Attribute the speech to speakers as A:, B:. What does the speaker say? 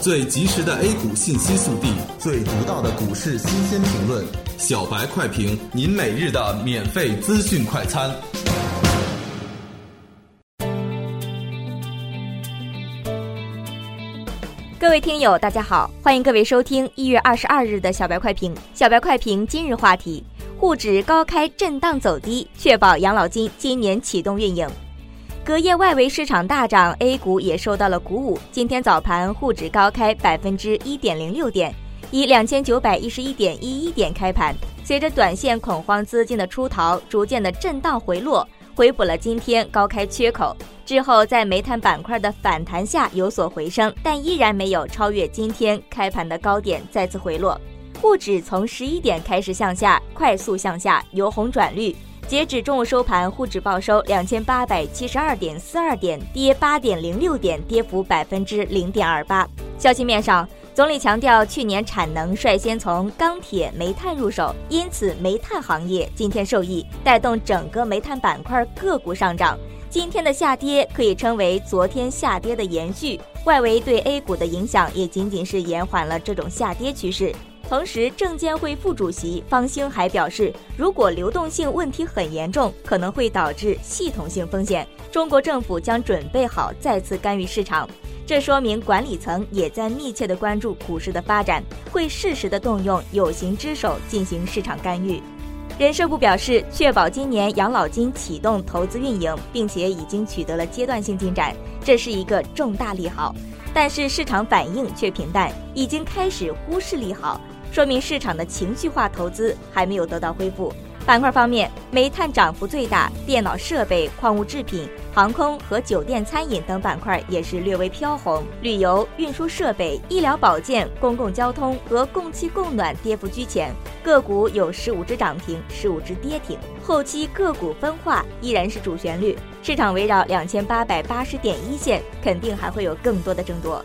A: 最及时的 A 股信息速递，
B: 最独到的股市新鲜评论，
A: 小白快评，您每日的免费资讯快餐。
C: 各位听友，大家好，欢迎各位收听一月二十二日的小白快评。小白快评今日话题：沪指高开震荡走低，确保养老金今年启动运营。隔夜外围市场大涨，A 股也受到了鼓舞。今天早盘，沪指高开百分之一点零六点，以两千九百一十一点一一点开盘。随着短线恐慌资金的出逃，逐渐的震荡回落，回补了今天高开缺口。之后，在煤炭板块的反弹下有所回升，但依然没有超越今天开盘的高点，再次回落。沪指从十一点开始向下，快速向下，由红转绿。截止中午收盘，沪指报收两千八百七十二点四二点，跌八点零六点，跌幅百分之零点二八。消息面上，总理强调，去年产能率先从钢铁、煤炭入手，因此煤炭行业今天受益，带动整个煤炭板块个股上涨。今天的下跌可以称为昨天下跌的延续，外围对 A 股的影响也仅仅是延缓了这种下跌趋势。同时，证监会副主席方兴还表示，如果流动性问题很严重，可能会导致系统性风险，中国政府将准备好再次干预市场。这说明管理层也在密切的关注股市的发展，会适时的动用有形之手进行市场干预。人社部表示，确保今年养老金启动投资运营，并且已经取得了阶段性进展，这是一个重大利好。但是市场反应却平淡，已经开始忽视利好。说明市场的情绪化投资还没有得到恢复。板块方面，煤炭涨幅最大，电脑设备、矿物制品、航空和酒店餐饮等板块也是略微飘红。旅游、运输设备、医疗保健、公共交通和供气供暖跌幅居前，个股有十五只涨停，十五只跌停。后期个股分化依然是主旋律，市场围绕两千八百八十点一线，肯定还会有更多的争夺。